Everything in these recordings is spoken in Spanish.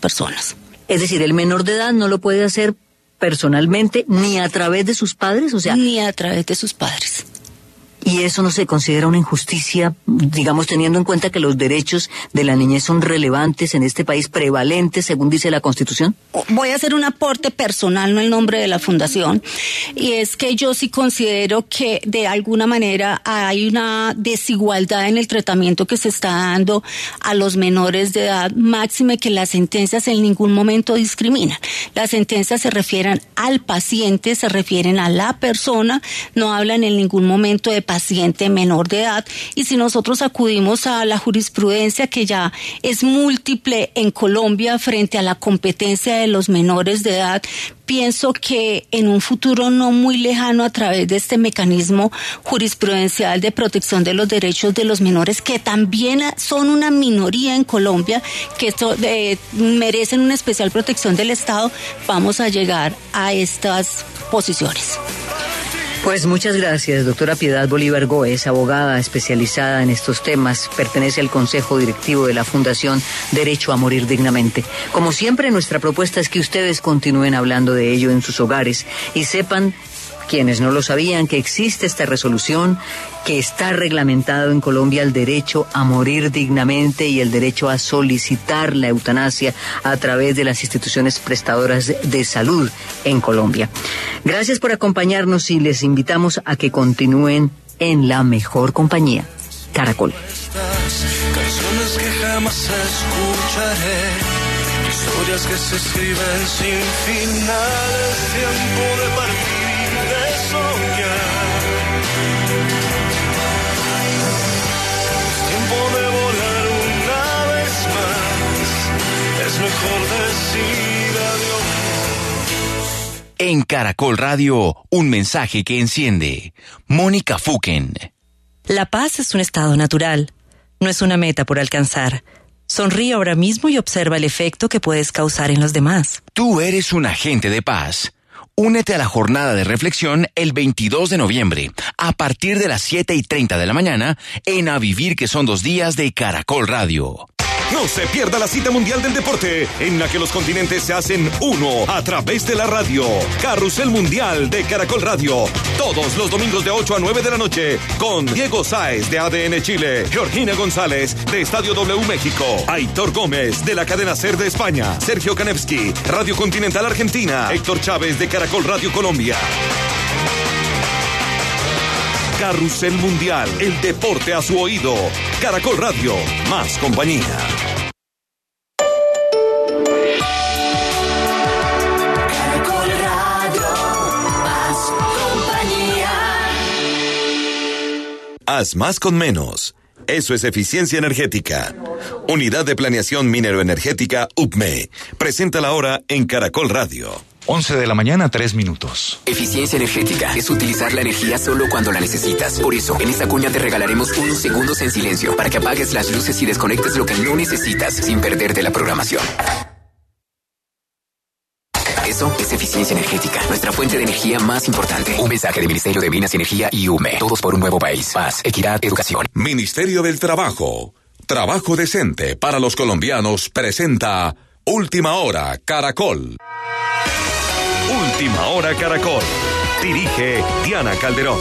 personas. Es decir, el menor de edad no lo puede hacer personalmente ni a través de sus padres, o sea, ni a través de sus padres. Y eso no se considera una injusticia, digamos, teniendo en cuenta que los derechos de la niñez son relevantes en este país, prevalentes, según dice la Constitución. Voy a hacer un aporte personal, no el nombre de la Fundación, y es que yo sí considero que de alguna manera hay una desigualdad en el tratamiento que se está dando a los menores de edad, máxime que las sentencias en ningún momento discriminan. Las sentencias se refieren al paciente, se refieren a la persona, no hablan en ningún momento de paciente menor de edad y si nosotros acudimos a la jurisprudencia que ya es múltiple en Colombia frente a la competencia de los menores de edad, pienso que en un futuro no muy lejano a través de este mecanismo jurisprudencial de protección de los derechos de los menores, que también son una minoría en Colombia, que eh, merecen una especial protección del Estado, vamos a llegar a estas posiciones. Pues muchas gracias, doctora Piedad Bolívar Góez, abogada especializada en estos temas, pertenece al Consejo Directivo de la Fundación Derecho a Morir Dignamente. Como siempre, nuestra propuesta es que ustedes continúen hablando de ello en sus hogares y sepan quienes no lo sabían, que existe esta resolución, que está reglamentado en Colombia el derecho a morir dignamente y el derecho a solicitar la eutanasia a través de las instituciones prestadoras de salud en Colombia. Gracias por acompañarnos y les invitamos a que continúen en la mejor compañía. Caracol. Canciones que jamás escucharé, historias que se escriben sin finales, tiempo de partir En Caracol Radio, un mensaje que enciende. Mónica Fuken. La paz es un estado natural, no es una meta por alcanzar. Sonríe ahora mismo y observa el efecto que puedes causar en los demás. Tú eres un agente de paz. Únete a la jornada de reflexión el 22 de noviembre, a partir de las 7 y 30 de la mañana, en A Vivir que son dos días de Caracol Radio. No se pierda la cita mundial del deporte, en la que los continentes se hacen uno a través de la radio. Carrusel Mundial de Caracol Radio. Todos los domingos de 8 a 9 de la noche, con Diego Sáez de ADN Chile, Georgina González de Estadio W México, Aitor Gómez de la cadena Ser de España, Sergio Kanevsky, Radio Continental Argentina, Héctor Chávez de Caracol Radio Colombia. Carrusel Mundial, el deporte a su oído. Caracol Radio, más compañía. Caracol Radio, más compañía. Haz más con menos. Eso es eficiencia energética. Unidad de Planeación Mineroenergética UPME. Presenta la hora en Caracol Radio. 11 de la mañana, 3 minutos. Eficiencia energética es utilizar la energía solo cuando la necesitas. Por eso, en esta cuña te regalaremos unos segundos en silencio para que apagues las luces y desconectes lo que no necesitas sin perderte la programación. Eso es eficiencia energética, nuestra fuente de energía más importante. Un mensaje del Ministerio de Minas y Energía y UME. Todos por un nuevo país. Paz, equidad, educación. Ministerio del Trabajo. Trabajo decente para los colombianos presenta Última Hora Caracol. Última Hora Caracol. Dirige Diana Calderón.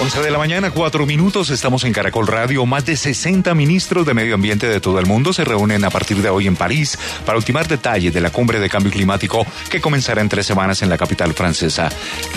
11 de la mañana, 4 minutos, estamos en Caracol Radio. Más de 60 ministros de medio ambiente de todo el mundo se reúnen a partir de hoy en París para ultimar detalles de la cumbre de cambio climático que comenzará en tres semanas en la capital francesa.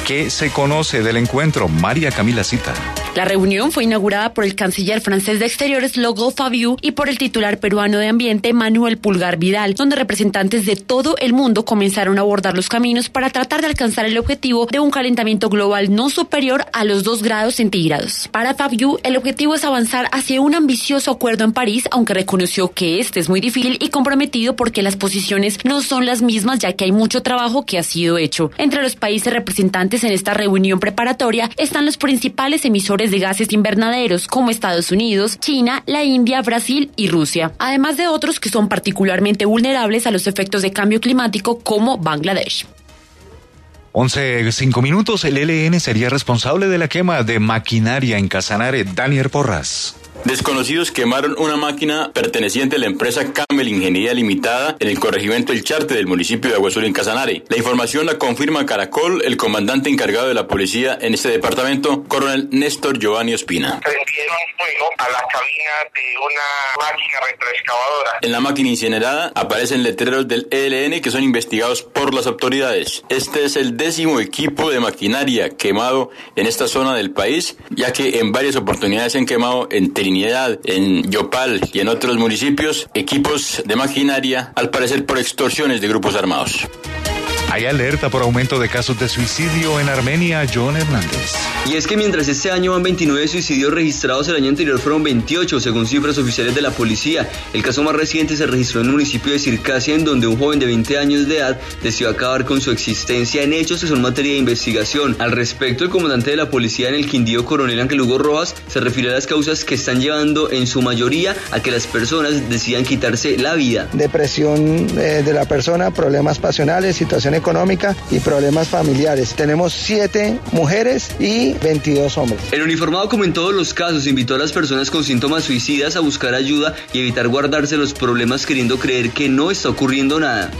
¿Qué se conoce del encuentro? María Camila Cita. La reunión fue inaugurada por el canciller francés de Exteriores, Logo Fabiu, y por el titular peruano de Ambiente, Manuel Pulgar Vidal, donde representantes de todo el mundo comenzaron a abordar los caminos para tratar de alcanzar el objetivo de un calentamiento global no superior a los 2 grados centígrados. Para Fabiu, el objetivo es avanzar hacia un ambicioso acuerdo en París, aunque reconoció que este es muy difícil y comprometido porque las posiciones no son las mismas, ya que hay mucho trabajo que ha sido hecho. Entre los países representantes en esta reunión preparatoria están los principales emisores de gases invernaderos, como Estados Unidos, China, la India, Brasil y Rusia, además de otros que son particularmente vulnerables a los efectos de cambio climático, como Bangladesh. 11, 5 minutos, el LN sería responsable de la quema de maquinaria en Casanare. Daniel Porras. Desconocidos quemaron una máquina perteneciente a la empresa Camel Ingeniería Limitada en el corregimiento El Charte del municipio de Aguasul en Casanare. La información la confirma Caracol, el comandante encargado de la policía en este departamento, coronel Néstor Giovanni Ospina. Prendieron fuego a la cabina de una máquina retroexcavadora. En la máquina incinerada aparecen letreros del ELN que son investigados por las autoridades. Este es el décimo equipo de maquinaria quemado en esta zona del país, ya que en varias oportunidades se han quemado en Trinidad, en Yopal y en otros municipios equipos de maquinaria, al parecer por extorsiones de grupos armados. Hay alerta por aumento de casos de suicidio en Armenia, John Hernández. Y es que mientras este año van 29 suicidios registrados, el año anterior fueron 28, según cifras oficiales de la policía. El caso más reciente se registró en el municipio de Circasia, en donde un joven de 20 años de edad decidió acabar con su existencia en hechos que son materia de investigación. Al respecto, el comandante de la policía en el Quindío, coronel Ángel Hugo Rojas, se refirió a las causas que están llevando en su mayoría a que las personas decidan quitarse la vida. Depresión eh, de la persona, problemas pasionales, situación económica y problemas familiares. Tenemos siete mujeres y 22 hombres. El uniformado, como en todos los casos, invitó a las personas con síntomas suicidas a buscar ayuda y evitar guardarse los problemas queriendo creer que no está ocurriendo nada.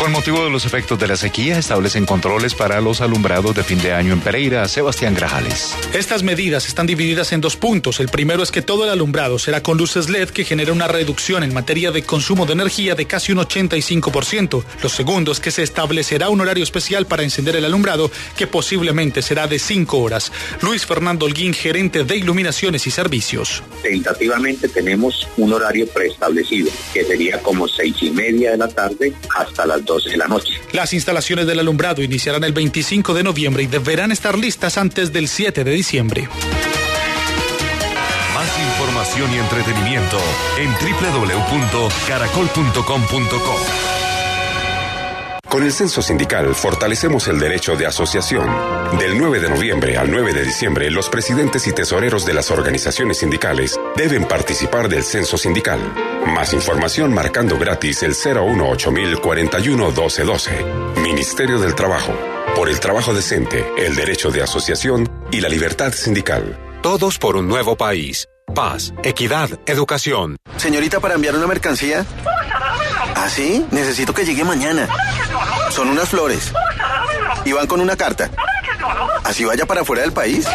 Con motivo de los efectos de la sequía, establecen controles para los alumbrados de fin de año en Pereira. Sebastián Grajales. Estas medidas están divididas en dos puntos. El primero es que todo el alumbrado será con luces LED que genera una reducción en materia de consumo de energía de casi un 85%. Lo segundo es que se establecerá un horario especial para encender el alumbrado que posiblemente será de 5 horas. Luis Fernando Holguín, gerente de iluminaciones y servicios. Tentativamente tenemos un horario preestablecido que sería como seis y media de la tarde hasta las 12 de la noche. Las instalaciones del alumbrado iniciarán el 25 de noviembre y deberán estar listas antes del 7 de diciembre. Más información y entretenimiento en www.caracol.com.co. Con el censo sindical fortalecemos el derecho de asociación. Del 9 de noviembre al 9 de diciembre, los presidentes y tesoreros de las organizaciones sindicales deben participar del censo sindical. Más información marcando gratis el 018 41 1212. Ministerio del Trabajo. Por el trabajo decente, el derecho de asociación y la libertad sindical. Todos por un nuevo país. Paz, equidad, educación. Señorita, para enviar una mercancía. ¿Ah, sí? Necesito que llegue mañana. Son unas flores. Y van con una carta. ¿Así vaya para fuera del país?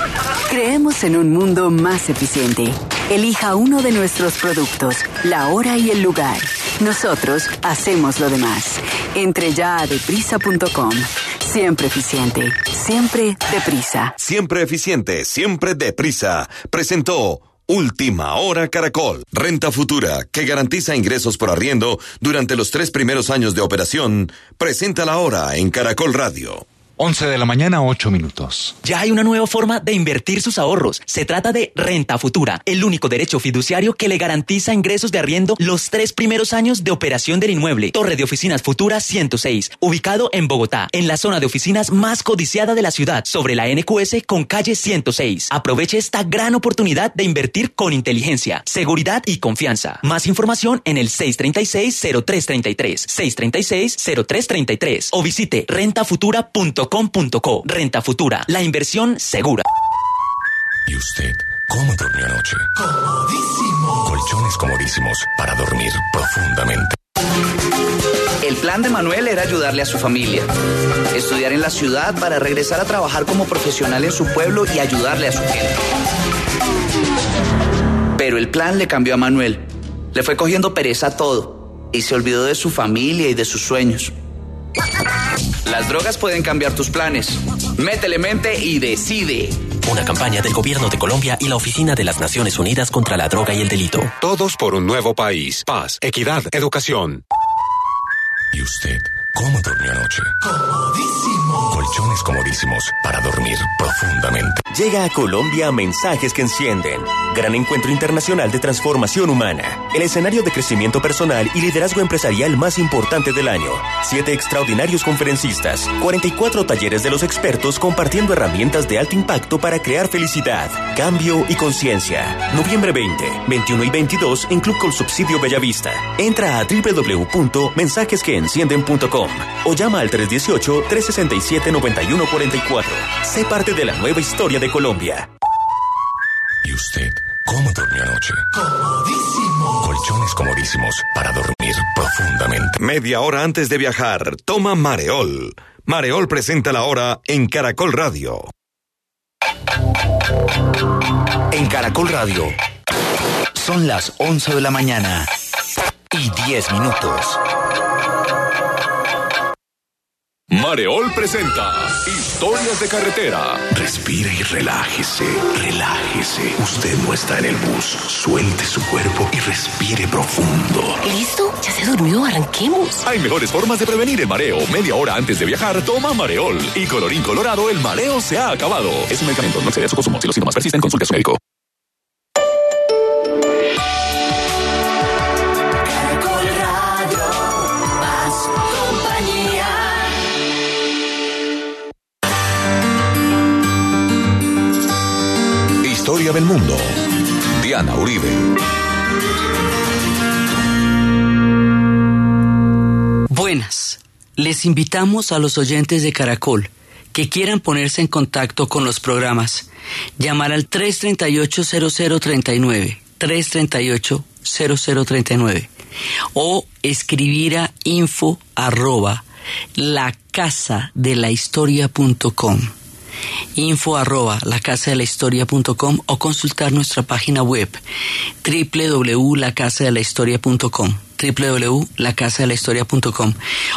Creemos en un mundo más eficiente. Elija uno de nuestros productos, la hora y el lugar. Nosotros hacemos lo demás. Entre ya a deprisa.com. Siempre eficiente, siempre deprisa. Siempre eficiente, siempre deprisa. Presentó Última Hora Caracol. Renta futura que garantiza ingresos por arriendo durante los tres primeros años de operación. Presenta la hora en Caracol Radio. 11 de la mañana, 8 minutos. Ya hay una nueva forma de invertir sus ahorros. Se trata de Renta Futura, el único derecho fiduciario que le garantiza ingresos de arriendo los tres primeros años de operación del inmueble. Torre de Oficinas Futura 106, ubicado en Bogotá, en la zona de oficinas más codiciada de la ciudad, sobre la NQS con calle 106. Aproveche esta gran oportunidad de invertir con inteligencia, seguridad y confianza. Más información en el 636-0333, 636-0333 o visite rentafutura.com Renta Futura, la inversión segura. ¿Y usted cómo durmió anoche? Comodísimo. Colchones comodísimos para dormir profundamente. El plan de Manuel era ayudarle a su familia, estudiar en la ciudad para regresar a trabajar como profesional en su pueblo y ayudarle a su gente. Pero el plan le cambió a Manuel. Le fue cogiendo pereza a todo y se olvidó de su familia y de sus sueños. Las drogas pueden cambiar tus planes. Métele mente y decide. Una campaña del Gobierno de Colombia y la Oficina de las Naciones Unidas contra la Droga y el Delito. Todos por un nuevo país. Paz, equidad, educación. ¿Y usted cómo durmió anoche? Comodísimo. Colchones comodísimos para dormir profundamente. Llega a Colombia Mensajes que Encienden. Gran encuentro internacional de transformación humana. El escenario de crecimiento personal y liderazgo empresarial más importante del año. Siete extraordinarios conferencistas. 44 talleres de los expertos compartiendo herramientas de alto impacto para crear felicidad, cambio y conciencia. Noviembre 20, 21 y 22 en Club con Subsidio Bellavista. Entra a www.mensajesqueencienden.com o llama al 318-367-9144. Sé parte de la nueva historia de Colombia. ¿Y usted ¿Cómo durmió anoche? Comodísimo. Colchones comodísimos para dormir profundamente. Media hora antes de viajar, toma Mareol. Mareol presenta la hora en Caracol Radio. En Caracol Radio. Son las 11 de la mañana y 10 minutos. Mareol presenta Historias de Carretera. Respire y relájese, relájese. Usted no está en el bus. Suelte su cuerpo y respire profundo. ¿Listo? ¿Ya se durmió? Arranquemos. Hay mejores formas de prevenir el mareo. Media hora antes de viajar, toma Mareol. Y colorín colorado, el mareo se ha acabado. Es un medicamento, no excede su consumo. Si los síntomas persisten, consulte a su médico. Historia del mundo. Diana Uribe. Buenas. Les invitamos a los oyentes de Caracol que quieran ponerse en contacto con los programas. Llamar al 338-0039, 338-0039 o escribir a info arroba la casa de la historia.com info arroba la casa de la historia.com o consultar nuestra página web www.lacasadelahistoria.com www.lacasadelahistoria.com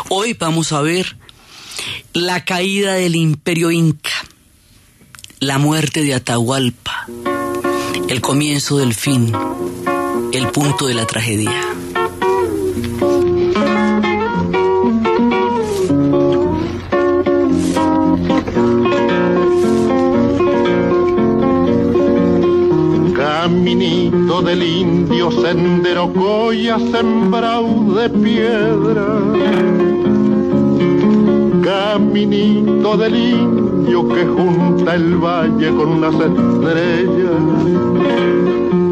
Hoy vamos a ver la caída del imperio inca, la muerte de Atahualpa, el comienzo del fin, el punto de la tragedia. Caminito del indio, sendero coya, sembrado de piedra. Caminito del indio que junta el valle con las estrellas.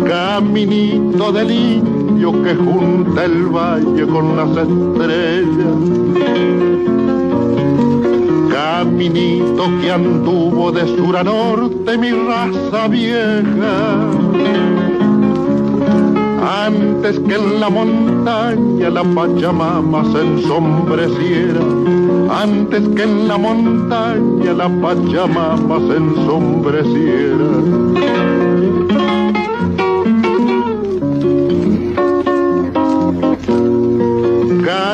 Caminito del indio que junta el valle con las estrellas. Caminito que anduvo de sur a norte mi raza vieja. Antes que en la montaña la Pachamama se ensombreciera. Antes que en la montaña la Pachamama se ensombreciera.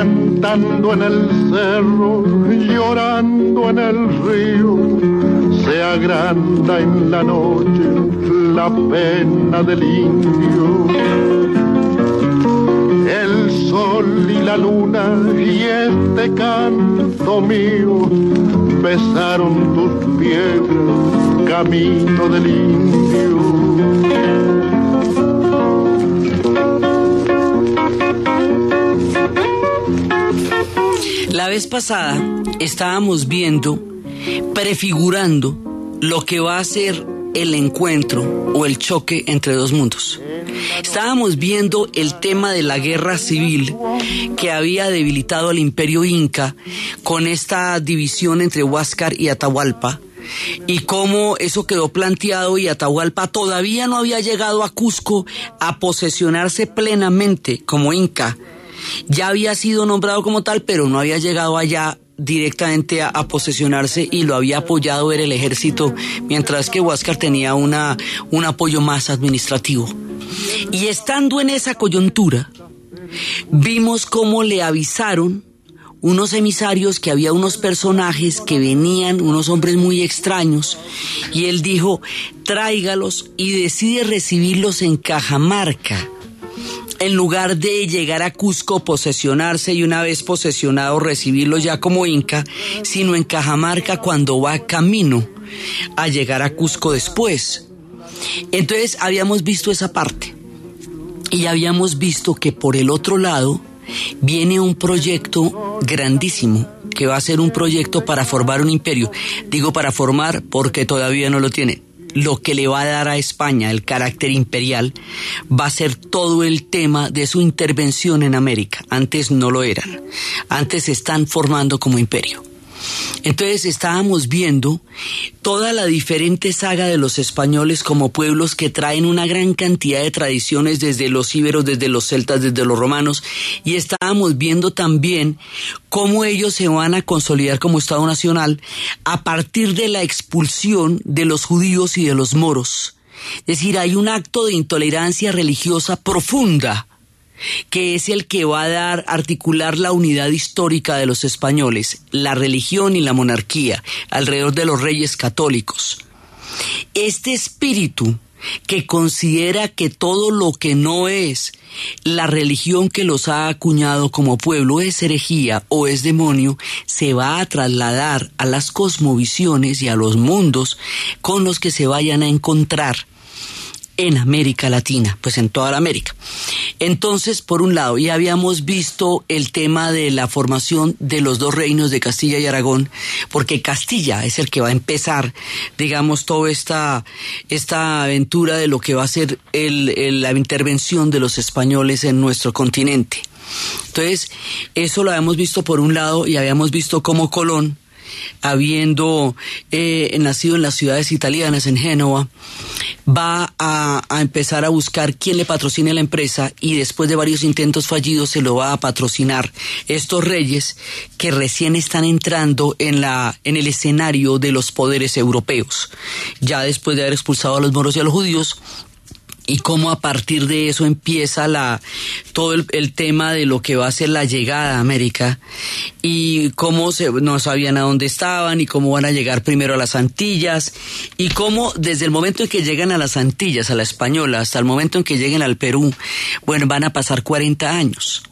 cantando en el cerro, llorando en el río, se agranda en la noche la pena del indio. El sol y la luna y este canto mío besaron tus piedras, camino del indio. La vez pasada estábamos viendo, prefigurando lo que va a ser el encuentro o el choque entre dos mundos. Estábamos viendo el tema de la guerra civil que había debilitado al imperio inca con esta división entre Huáscar y Atahualpa y cómo eso quedó planteado y Atahualpa todavía no había llegado a Cusco a posesionarse plenamente como inca ya había sido nombrado como tal, pero no había llegado allá directamente a, posesionarse y lo había apoyado ver el ejército, mientras que Huáscar tenía una, un apoyo más administrativo. Y estando en esa coyuntura, vimos cómo le avisaron unos emisarios que había unos personajes que venían, unos hombres muy extraños, y él dijo, tráigalos y decide recibirlos en Cajamarca en lugar de llegar a Cusco, posesionarse y una vez posesionado recibirlo ya como inca, sino en Cajamarca cuando va camino a llegar a Cusco después. Entonces habíamos visto esa parte y habíamos visto que por el otro lado viene un proyecto grandísimo que va a ser un proyecto para formar un imperio. Digo para formar porque todavía no lo tiene lo que le va a dar a España el carácter imperial va a ser todo el tema de su intervención en América. Antes no lo eran. Antes se están formando como imperio. Entonces estábamos viendo toda la diferente saga de los españoles como pueblos que traen una gran cantidad de tradiciones desde los íberos, desde los celtas, desde los romanos, y estábamos viendo también cómo ellos se van a consolidar como Estado Nacional a partir de la expulsión de los judíos y de los moros. Es decir, hay un acto de intolerancia religiosa profunda que es el que va a dar, articular la unidad histórica de los españoles, la religión y la monarquía, alrededor de los reyes católicos. Este espíritu que considera que todo lo que no es la religión que los ha acuñado como pueblo es herejía o es demonio, se va a trasladar a las cosmovisiones y a los mundos con los que se vayan a encontrar en América Latina, pues en toda la América. Entonces, por un lado, ya habíamos visto el tema de la formación de los dos reinos de Castilla y Aragón, porque Castilla es el que va a empezar, digamos, toda esta, esta aventura de lo que va a ser la intervención de los españoles en nuestro continente. Entonces, eso lo habíamos visto por un lado y habíamos visto cómo Colón habiendo eh, nacido en las ciudades italianas, en Génova, va a, empezar a buscar quién le patrocine la empresa y después de varios intentos fallidos se lo va a patrocinar estos reyes que recién están entrando en, la, en el escenario de los poderes europeos. Ya después de haber expulsado a los moros y a los judíos, y cómo a partir de eso empieza la todo el, tema de lo que va a ser la llegada a América y cómo se, no sabían a dónde estaban y cómo van a llegar primero a las Antillas y cómo desde el momento en que llegan a las Antillas, a la española, hasta el momento en que lleguen al Perú, bueno, van a pasar 40 años.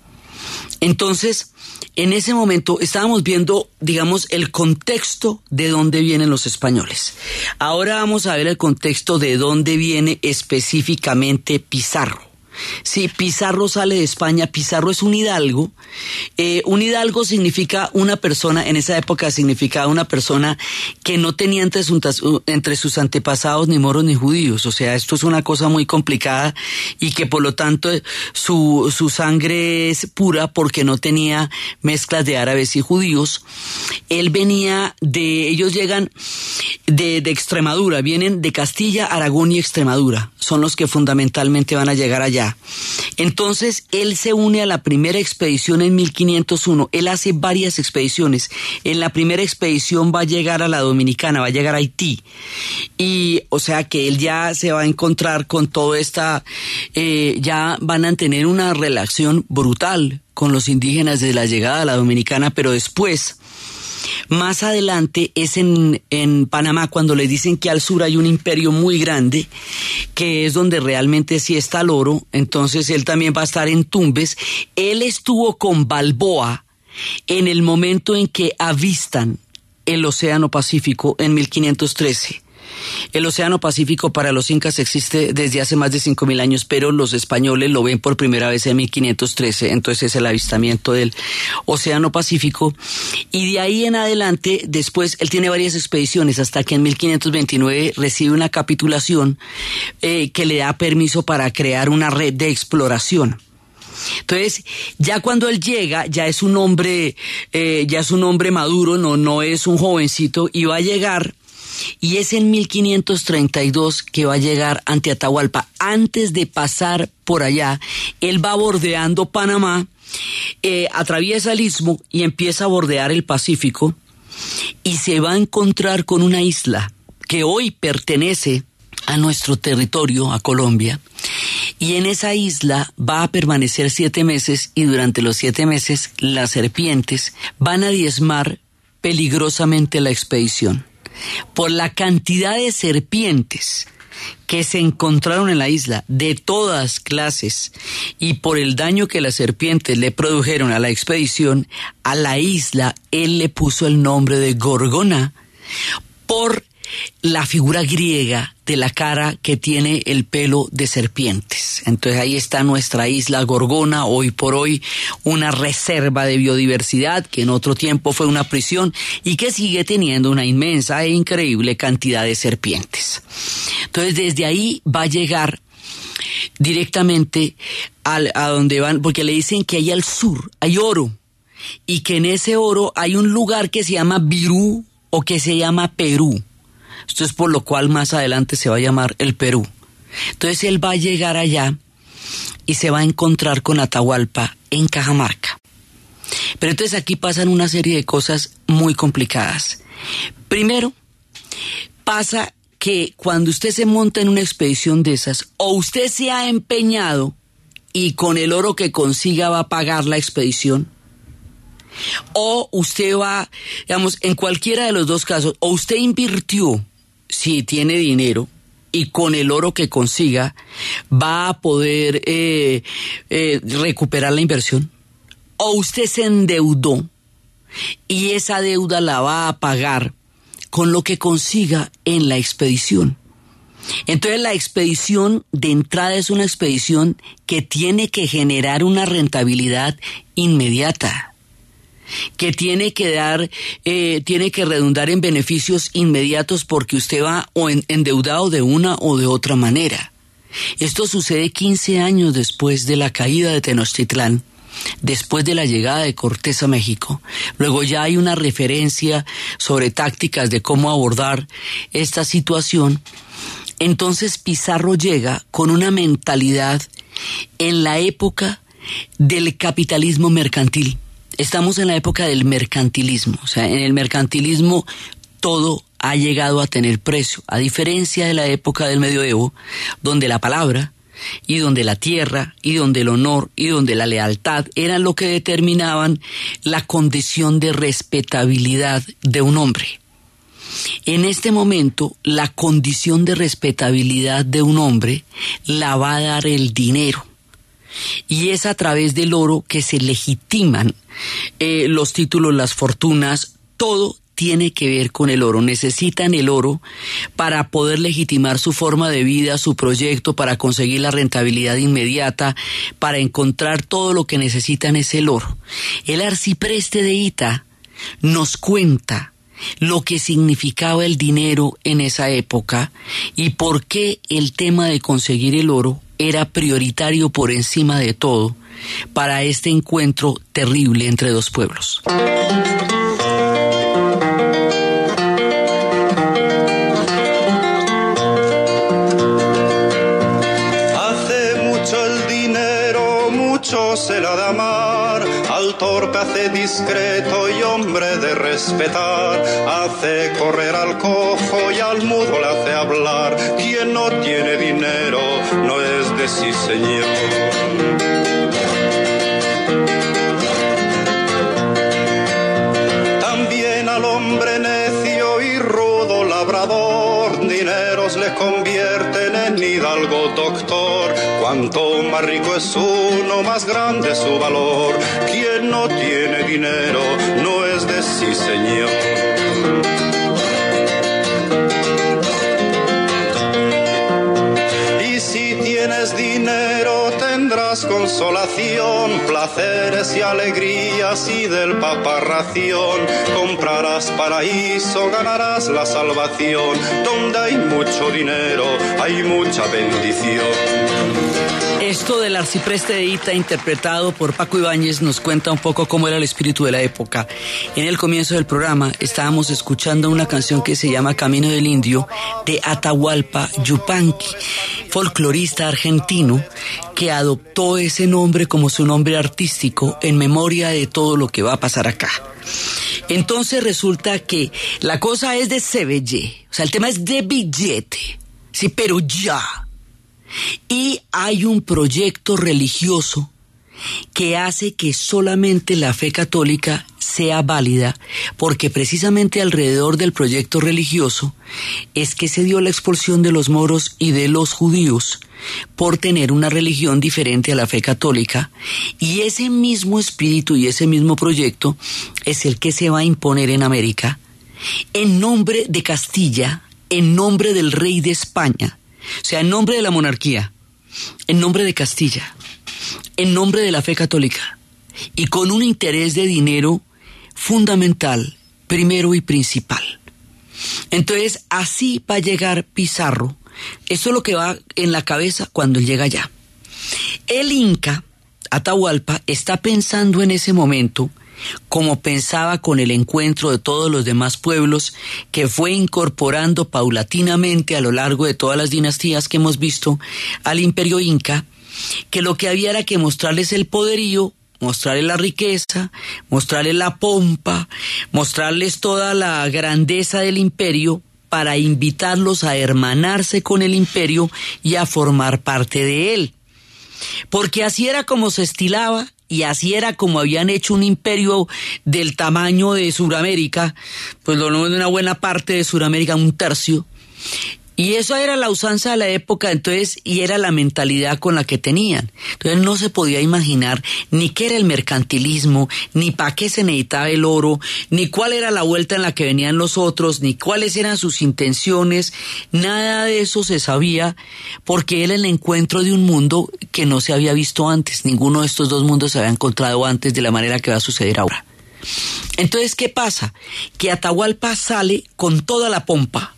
Entonces, en ese momento estábamos viendo, digamos, el contexto de dónde vienen los españoles. Ahora vamos a ver el contexto de dónde viene específicamente Pizarro. Sí, Pizarro sale de España. Pizarro es un hidalgo. Eh, un hidalgo significa una persona, en esa época significaba una persona que no tenía entre sus, entre sus antepasados ni moros ni judíos. O sea, esto es una cosa muy complicada y que por lo tanto su, su sangre es pura porque no tenía mezclas de árabes y judíos. Él venía de, ellos llegan de, de Extremadura, vienen de Castilla, Aragón y Extremadura. Son los que fundamentalmente van a llegar allá. Entonces, él se une a la primera expedición en 1501. Él hace varias expediciones. En la primera expedición va a llegar a la Dominicana, va a llegar a Haití. Y, o sea, que él ya se va a encontrar con toda esta, eh, ya van a tener una relación brutal con los indígenas desde la llegada a la Dominicana, pero después, más adelante es en, en, Panamá cuando le dicen que al sur hay un imperio muy grande, que es donde realmente sí está el oro, entonces él también va a estar en Tumbes. Él estuvo con Balboa en el momento en que avistan el Océano Pacífico en 1513. El Océano Pacífico para los incas existe desde hace más de 5.000 años, pero los españoles lo ven por primera vez en 1513, entonces es el avistamiento del Océano Pacífico. Y de ahí en adelante, después, él tiene varias expediciones, hasta que en 1529 recibe una capitulación eh, que le da permiso para crear una red de exploración. Entonces, ya cuando él llega, ya es un hombre, eh, ya es un hombre maduro, no, no es un jovencito, y va a llegar y es en 1532 que va a llegar ante Atahualpa. Antes de pasar por allá, él va bordeando Panamá, eh, atraviesa el istmo y empieza a bordear el Pacífico y se va a encontrar con una isla que hoy pertenece a nuestro territorio, a Colombia, y en esa isla va a permanecer siete meses y durante los siete meses las serpientes van a diezmar peligrosamente la expedición por la cantidad de serpientes que se encontraron en la isla de todas clases y por el daño que las serpientes le produjeron a la expedición, a la isla él le puso el nombre de Gorgona por la figura griega de la cara que tiene el pelo de serpientes. Entonces ahí está nuestra isla Gorgona, hoy por hoy una reserva de biodiversidad que en otro tiempo fue una prisión y que sigue teniendo una inmensa e increíble cantidad de serpientes. Entonces desde ahí va a llegar directamente a donde van, porque le dicen que ahí al sur hay oro y que en ese oro hay un lugar que se llama Virú o que se llama Perú. Esto es por lo cual más adelante se va a llamar el Perú. Entonces él va a llegar allá y se va a encontrar con Atahualpa en Cajamarca. Pero entonces aquí pasan una serie de cosas muy complicadas. Primero, pasa que cuando usted se monta en una expedición de esas, o usted se ha empeñado y con el oro que consiga va a pagar la expedición, o usted va, digamos, en cualquiera de los dos casos, o usted invirtió, si tiene dinero, y con el oro que consiga va a poder eh, eh, recuperar la inversión, o usted se endeudó y esa deuda la va a pagar con lo que consiga en la expedición. Entonces la expedición de entrada es una expedición que tiene que generar una rentabilidad inmediata, que tiene que dar, eh, tiene que redundar en beneficios inmediatos porque usted va o endeudado de una o de otra manera. Esto sucede 15 años después de la caída de Tenochtitlán después de la llegada de Cortés a México. Luego ya hay una referencia sobre tácticas de cómo abordar esta situación. Entonces Pizarro llega con una mentalidad en la época del capitalismo mercantil. Estamos en la época del mercantilismo. O sea, en el mercantilismo todo ha llegado a tener precio, a diferencia de la época del medioevo, donde la palabra, y donde la tierra y donde el honor y donde la lealtad eran lo que determinaban la condición de respetabilidad de un hombre. En este momento, la condición de respetabilidad de un hombre la va a dar el dinero. Y es a través del oro que se legitiman eh, los títulos, las fortunas, todo tiene que ver con el oro. Necesitan el oro para poder legitimar su forma de vida, su proyecto, para conseguir la rentabilidad inmediata, para encontrar todo lo que necesitan es el oro. El arcipreste de Ita nos cuenta lo que significaba el dinero en esa época y por qué el tema de conseguir el oro era prioritario por encima de todo para este encuentro terrible entre dos pueblos. Torpe hace discreto y hombre de respetar, hace correr al cojo y al mudo le hace hablar, quien no tiene dinero no es de sí señor. También al hombre necio y rudo labrador, dineros le convierten en hidalgo doctor Cuanto más rico es uno, más grande su valor. Quien no tiene dinero no es de sí, señor. Si tienes dinero tendrás consolación, placeres y alegrías y del papa ración. Comprarás paraíso, ganarás la salvación. Donde hay mucho dinero hay mucha bendición. Esto del arcipreste de Ita, interpretado por Paco Ibáñez, nos cuenta un poco cómo era el espíritu de la época. En el comienzo del programa estábamos escuchando una canción que se llama Camino del Indio de Atahualpa Yupanqui, folclorista argentino que adoptó ese nombre como su nombre artístico en memoria de todo lo que va a pasar acá. Entonces resulta que la cosa es de CBG, o sea, el tema es de billete, sí, pero ya. Y hay un proyecto religioso que hace que solamente la fe católica sea válida, porque precisamente alrededor del proyecto religioso es que se dio la expulsión de los moros y de los judíos por tener una religión diferente a la fe católica, y ese mismo espíritu y ese mismo proyecto es el que se va a imponer en América en nombre de Castilla, en nombre del rey de España, o sea, en nombre de la monarquía, en nombre de Castilla, en nombre de la fe católica y con un interés de dinero fundamental, primero y principal. Entonces, así va a llegar Pizarro. Esto es lo que va en la cabeza cuando llega allá. El Inca, Atahualpa está pensando en ese momento como pensaba con el encuentro de todos los demás pueblos que fue incorporando paulatinamente a lo largo de todas las dinastías que hemos visto al imperio inca, que lo que había era que mostrarles el poderío mostrarles la riqueza, mostrarles la pompa, mostrarles toda la grandeza del imperio para invitarlos a hermanarse con el imperio y a formar parte de él. Porque así era como se estilaba y así era como habían hecho un imperio del tamaño de Sudamérica, pues lo de una buena parte de Sudamérica, un tercio, y eso era la usanza de la época, entonces, y era la mentalidad con la que tenían. Entonces no se podía imaginar ni qué era el mercantilismo, ni para qué se necesitaba el oro, ni cuál era la vuelta en la que venían los otros, ni cuáles eran sus intenciones. Nada de eso se sabía porque era el encuentro de un mundo que no se había visto antes. Ninguno de estos dos mundos se había encontrado antes de la manera que va a suceder ahora. Entonces, ¿qué pasa? Que Atahualpa sale con toda la pompa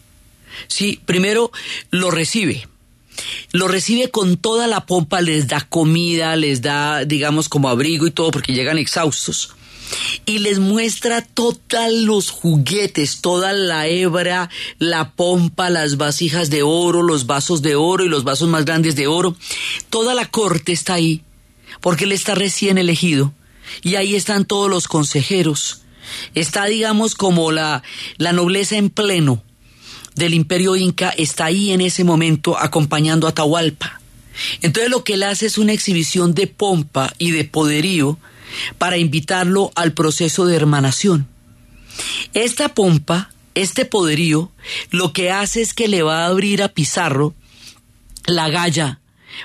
Sí, primero lo recibe. Lo recibe con toda la pompa, les da comida, les da, digamos, como abrigo y todo, porque llegan exhaustos. Y les muestra todos los juguetes, toda la hebra, la pompa, las vasijas de oro, los vasos de oro y los vasos más grandes de oro. Toda la corte está ahí, porque él está recién elegido. Y ahí están todos los consejeros. Está, digamos, como la, la nobleza en pleno del imperio inca está ahí en ese momento acompañando a Atahualpa. Entonces lo que él hace es una exhibición de pompa y de poderío para invitarlo al proceso de hermanación. Esta pompa, este poderío, lo que hace es que le va a abrir a Pizarro la galla,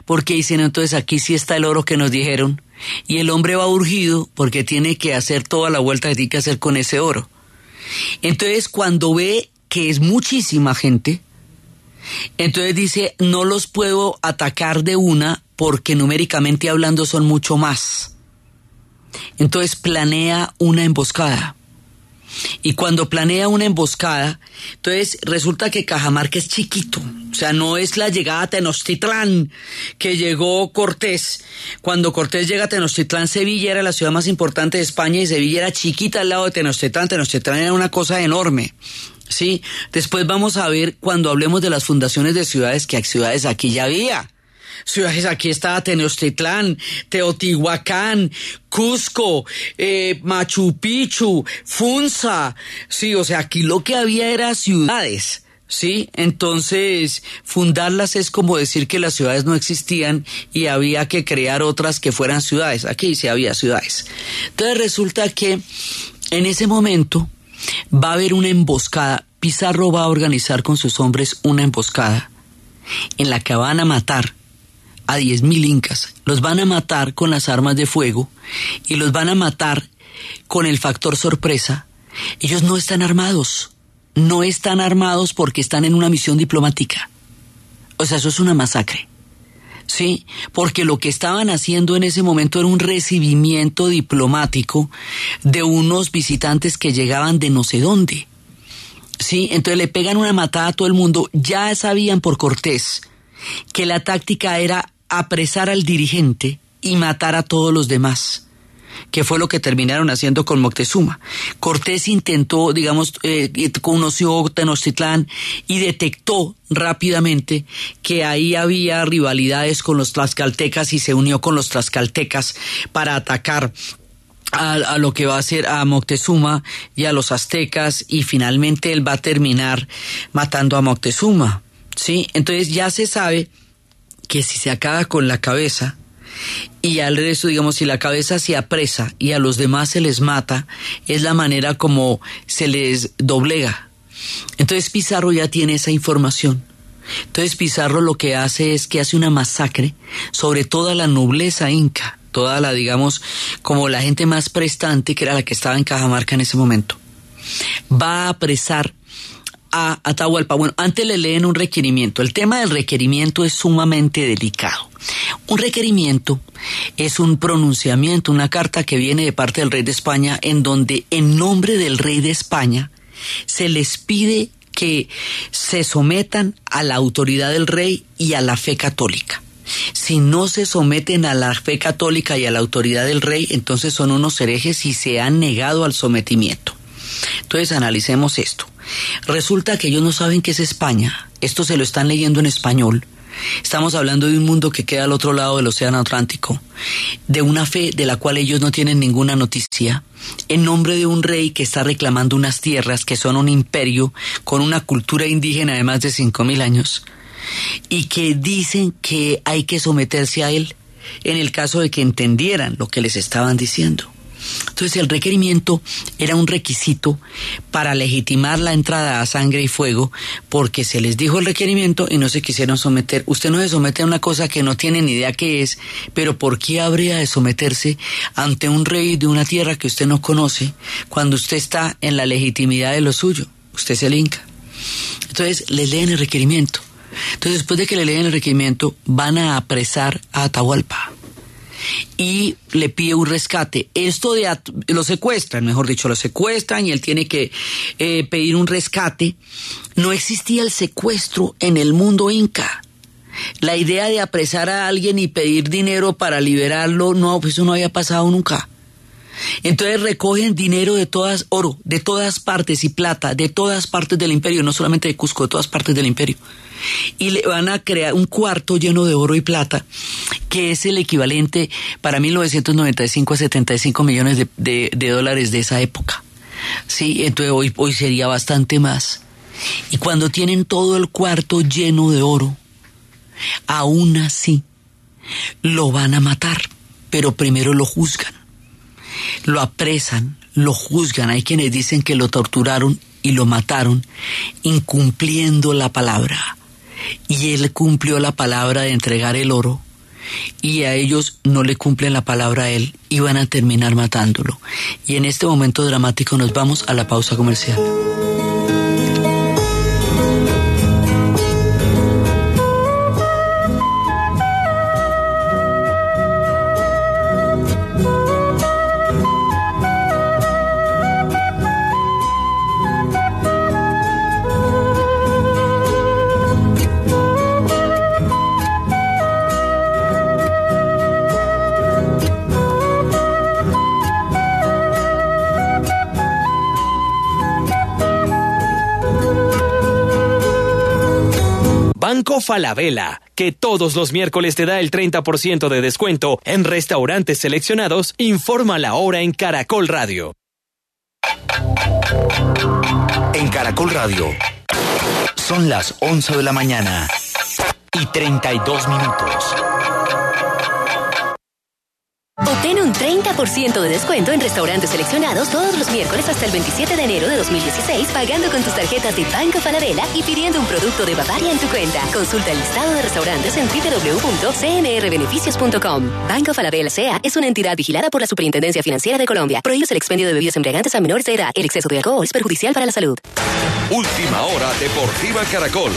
porque dicen entonces aquí sí está el oro que nos dijeron, y el hombre va urgido porque tiene que hacer toda la vuelta que tiene que hacer con ese oro. Entonces cuando ve que es muchísima gente, entonces dice, no los puedo atacar de una porque numéricamente hablando son mucho más. Entonces planea una emboscada. Y cuando planea una emboscada, entonces resulta que Cajamarca es chiquito. O sea, no es la llegada a Tenochtitlán que llegó Cortés. Cuando Cortés llega a Tenochtitlán, Sevilla era la ciudad más importante de España y Sevilla era chiquita al lado de Tenochtitlán. Tenochtitlán era una cosa enorme. Sí, después vamos a ver cuando hablemos de las fundaciones de ciudades, que ciudades aquí ya había. Ciudades aquí estaba Tenochtitlán, Teotihuacán, Cusco, eh, Machu Picchu, Funza. Sí, o sea, aquí lo que había era ciudades. ¿sí? Entonces, fundarlas es como decir que las ciudades no existían y había que crear otras que fueran ciudades. Aquí sí había ciudades. Entonces resulta que en ese momento va a haber una emboscada. Pizarro va a organizar con sus hombres una emboscada en la que van a matar a 10.000 incas. Los van a matar con las armas de fuego y los van a matar con el factor sorpresa. Ellos no están armados. No están armados porque están en una misión diplomática. O sea, eso es una masacre. Sí, porque lo que estaban haciendo en ese momento era un recibimiento diplomático de unos visitantes que llegaban de no sé dónde. Sí, entonces le pegan una matada a todo el mundo. Ya sabían por Cortés que la táctica era apresar al dirigente y matar a todos los demás que fue lo que terminaron haciendo con Moctezuma. Cortés intentó, digamos, eh, conoció Tenochtitlán y detectó rápidamente que ahí había rivalidades con los tlaxcaltecas y se unió con los tlaxcaltecas para atacar a, a, lo que va a ser a Moctezuma y a los aztecas y finalmente él va a terminar matando a Moctezuma. ¿sí? Entonces ya se sabe que si se acaba con la cabeza, y al resto, digamos, si la cabeza se apresa y a los demás se les mata, es la manera como se les doblega. Entonces Pizarro ya tiene esa información. Entonces Pizarro lo que hace es que hace una masacre sobre toda la nobleza inca, toda la, digamos, como la gente más prestante, que era la que estaba en Cajamarca en ese momento. Va a apresar a Atahualpa. Bueno, antes le leen un requerimiento. El tema del requerimiento es sumamente delicado. Un requerimiento es un pronunciamiento, una carta que viene de parte del rey de España en donde en nombre del rey de España se les pide que se sometan a la autoridad del rey y a la fe católica. Si no se someten a la fe católica y a la autoridad del rey, entonces son unos herejes y se han negado al sometimiento. Entonces analicemos esto. Resulta que ellos no saben qué es España. Esto se lo están leyendo en español. Estamos hablando de un mundo que queda al otro lado del Océano Atlántico, de una fe de la cual ellos no tienen ninguna noticia, en nombre de un rey que está reclamando unas tierras que son un imperio con una cultura indígena de más de cinco mil años y que dicen que hay que someterse a él en el caso de que entendieran lo que les estaban diciendo. Entonces el requerimiento era un requisito para legitimar la entrada a sangre y fuego porque se les dijo el requerimiento y no se quisieron someter. Usted no se somete a una cosa que no tiene ni idea qué es, pero ¿por qué habría de someterse ante un rey de una tierra que usted no conoce cuando usted está en la legitimidad de lo suyo? Usted es el Inca. Entonces le leen el requerimiento. Entonces después de que le leen el requerimiento van a apresar a Atahualpa y le pide un rescate. Esto de lo secuestran, mejor dicho, lo secuestran y él tiene que eh, pedir un rescate. No existía el secuestro en el mundo inca. La idea de apresar a alguien y pedir dinero para liberarlo, no, eso no había pasado nunca. Entonces recogen dinero de todas, oro, de todas partes y plata, de todas partes del imperio, no solamente de Cusco, de todas partes del imperio y le van a crear un cuarto lleno de oro y plata, que es el equivalente para 1995 a 75 millones de, de, dólares de esa época. Sí, entonces hoy, hoy sería bastante más. Y cuando tienen todo el cuarto lleno de oro, aún así lo van a matar, pero primero lo juzgan, lo apresan, lo juzgan. Hay quienes dicen que lo torturaron y lo mataron incumpliendo la palabra y él cumplió la palabra de entregar el oro y a ellos no le cumplen la palabra a él y van a terminar matándolo. Y en este momento dramático nos vamos a la pausa comercial. Falabella, que todos los miércoles te da el 30% de descuento en restaurantes seleccionados, informa la hora en Caracol Radio. En Caracol Radio, son las 11 de la mañana y 32 minutos. Obtén un 30% de descuento en restaurantes seleccionados todos los miércoles hasta el 27 de enero de 2016 pagando con tus tarjetas de Banco Falabella y pidiendo un producto de Bavaria en tu cuenta. Consulta el listado de restaurantes en www.cnrbeneficios.com. Banco Falabella SEA es una entidad vigilada por la Superintendencia Financiera de Colombia. Prohíbe el expendio de bebidas embriagantes a menores de edad. El exceso de alcohol es perjudicial para la salud. Última hora Deportiva Caracol.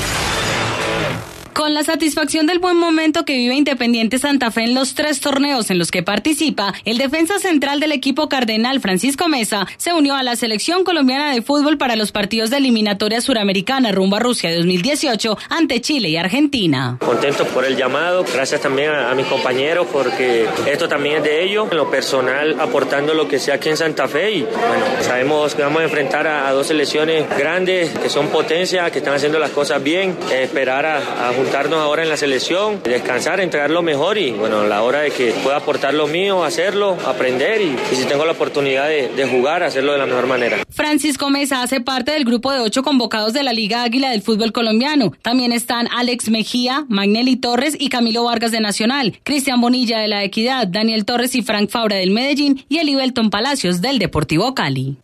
Con la satisfacción del buen momento que vive Independiente Santa Fe en los tres torneos en los que participa, el defensa central del equipo cardenal Francisco Mesa se unió a la selección colombiana de fútbol para los partidos de eliminatoria suramericana rumbo a Rusia 2018 ante Chile y Argentina. Contento por el llamado, gracias también a, mis compañeros porque esto también es de ellos, en lo personal aportando lo que sea aquí en Santa Fe y bueno, sabemos que vamos a enfrentar a, dos selecciones grandes que son potencia, que están haciendo las cosas bien, esperar a, a juntarnos ahora en la selección, descansar, entregar lo mejor y bueno, la hora de que pueda aportar lo mío, hacerlo, aprender y, si tengo la oportunidad de, de, jugar, hacerlo de la mejor manera. Francisco Mesa hace parte del grupo de ocho convocados de la Liga Águila del fútbol colombiano. También están Alex Mejía, Magnelli Torres y Camilo Vargas de Nacional, Cristian Bonilla de la Equidad, Daniel Torres y Frank Fabra del Medellín y Elibelton Palacios del Deportivo Cali.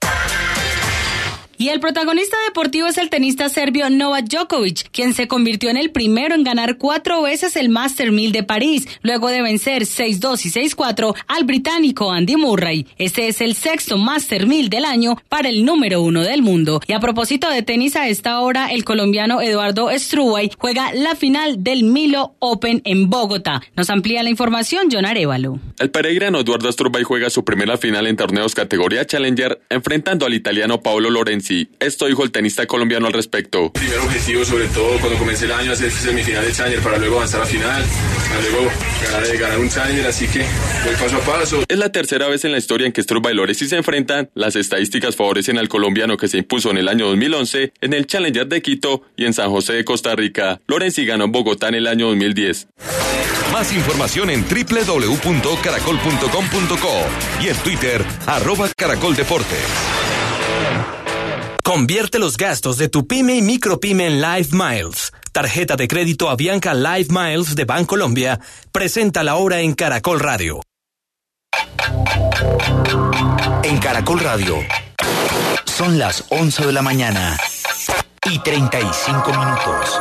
Y el protagonista deportivo es el tenista serbio Novak Djokovic, quien se convirtió en el primero en ganar cuatro veces el Master 1000 de París, luego de vencer 6-2 y 6-4 al británico Andy Murray. Este es el sexto Master 1000 del año para el número uno del mundo. Y a propósito de tenis, a esta hora el colombiano Eduardo Struway juega la final del Milo Open en Bogotá. Nos amplía la información John Arevalo. El peregrino Eduardo Struway juega su primera final en torneos categoría Challenger enfrentando al italiano Paolo Lorenzi Tracy. Esto dijo el tenista colombiano al respecto. Primer objetivo, sobre todo cuando comencé el año, hacer semifinal de Challenger para luego avanzar a final, para luego ganar, ganar un Challenger, así que voy paso a paso. Es la tercera vez en la historia en que estos bailadores sí se enfrentan. Las estadísticas favorecen al colombiano que se impuso en el año 2011 en el Challenger de Quito y en San José de Costa Rica. Lorenzi ganó en Bogotá en el año 2010. Más información en www.caracol.com.co y en Twitter, arroba caracoldeportes. Convierte los gastos de tu pyme y micropyme en Live Miles. Tarjeta de crédito Avianca Live Miles de Bancolombia presenta la hora en Caracol Radio. En Caracol Radio son las 11 de la mañana y 35 minutos.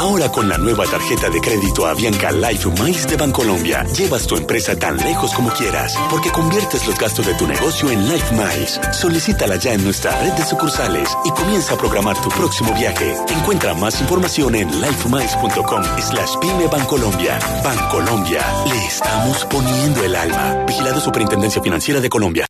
Ahora con la nueva tarjeta de crédito Avianca Life Miles de Bancolombia, llevas tu empresa tan lejos como quieras, porque conviertes los gastos de tu negocio en Life Miles. Solicítala ya en nuestra red de sucursales y comienza a programar tu próximo viaje. Encuentra más información en lifemiles.com slash pyme Bancolombia. Bancolombia, le estamos poniendo el alma. Vigilado Superintendencia Financiera de Colombia.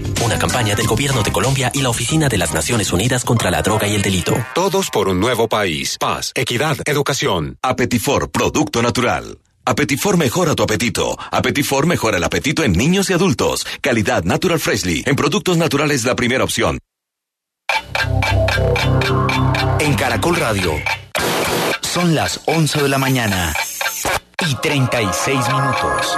Una campaña del Gobierno de Colombia y la Oficina de las Naciones Unidas contra la Droga y el Delito. Todos por un nuevo país. Paz, equidad, educación. Apetifor, producto natural. Apetifor mejora tu apetito. Apetifor mejora el apetito en niños y adultos. Calidad Natural Freshly. En productos naturales la primera opción. En Caracol Radio son las 11 de la mañana y 36 minutos.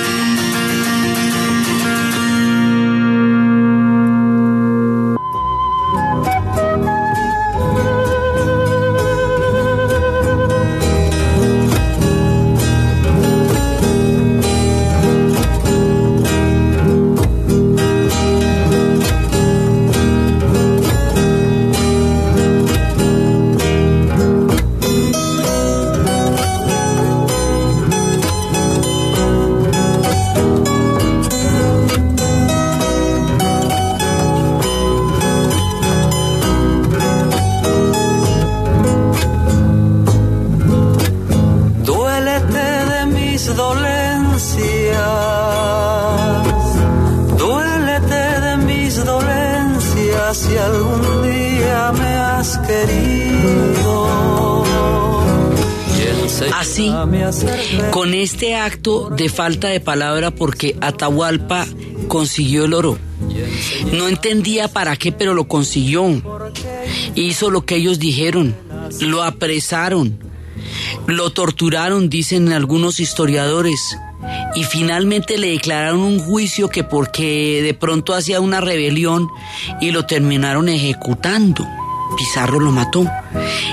Este acto de falta de palabra porque Atahualpa consiguió el oro. No entendía para qué, pero lo consiguió. Hizo lo que ellos dijeron. Lo apresaron. Lo torturaron, dicen algunos historiadores. Y finalmente le declararon un juicio que porque de pronto hacía una rebelión y lo terminaron ejecutando. Pizarro lo mató.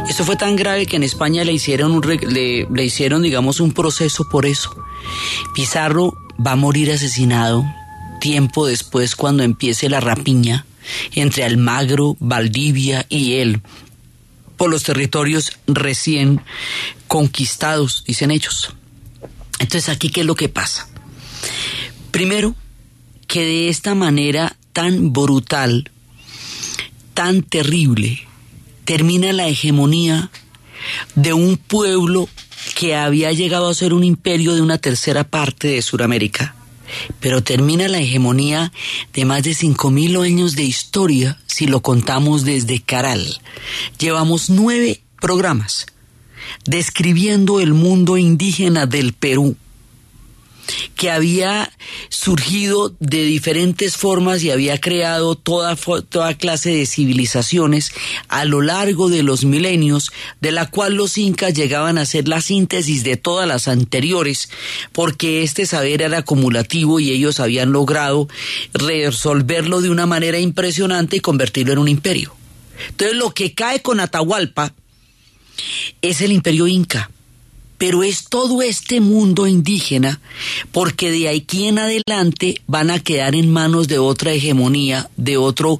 Eso fue tan grave que en España le hicieron, un le, le hicieron, digamos, un proceso por eso. Pizarro va a morir asesinado tiempo después cuando empiece la rapiña entre Almagro, Valdivia y él por los territorios recién conquistados, dicen ellos. Entonces, aquí, ¿qué es lo que pasa? Primero, que de esta manera tan brutal, tan terrible, termina la hegemonía de un pueblo que había llegado a ser un imperio de una tercera parte de Sudamérica, pero termina la hegemonía de más de 5.000 años de historia si lo contamos desde Caral. Llevamos nueve programas describiendo el mundo indígena del Perú, que había surgido de diferentes formas y había creado toda, toda clase de civilizaciones a lo largo de los milenios, de la cual los incas llegaban a ser la síntesis de todas las anteriores, porque este saber era acumulativo y ellos habían logrado resolverlo de una manera impresionante y convertirlo en un imperio. Entonces lo que cae con Atahualpa es el imperio inca pero es todo este mundo indígena, porque de aquí en adelante van a quedar en manos de otra hegemonía, de otro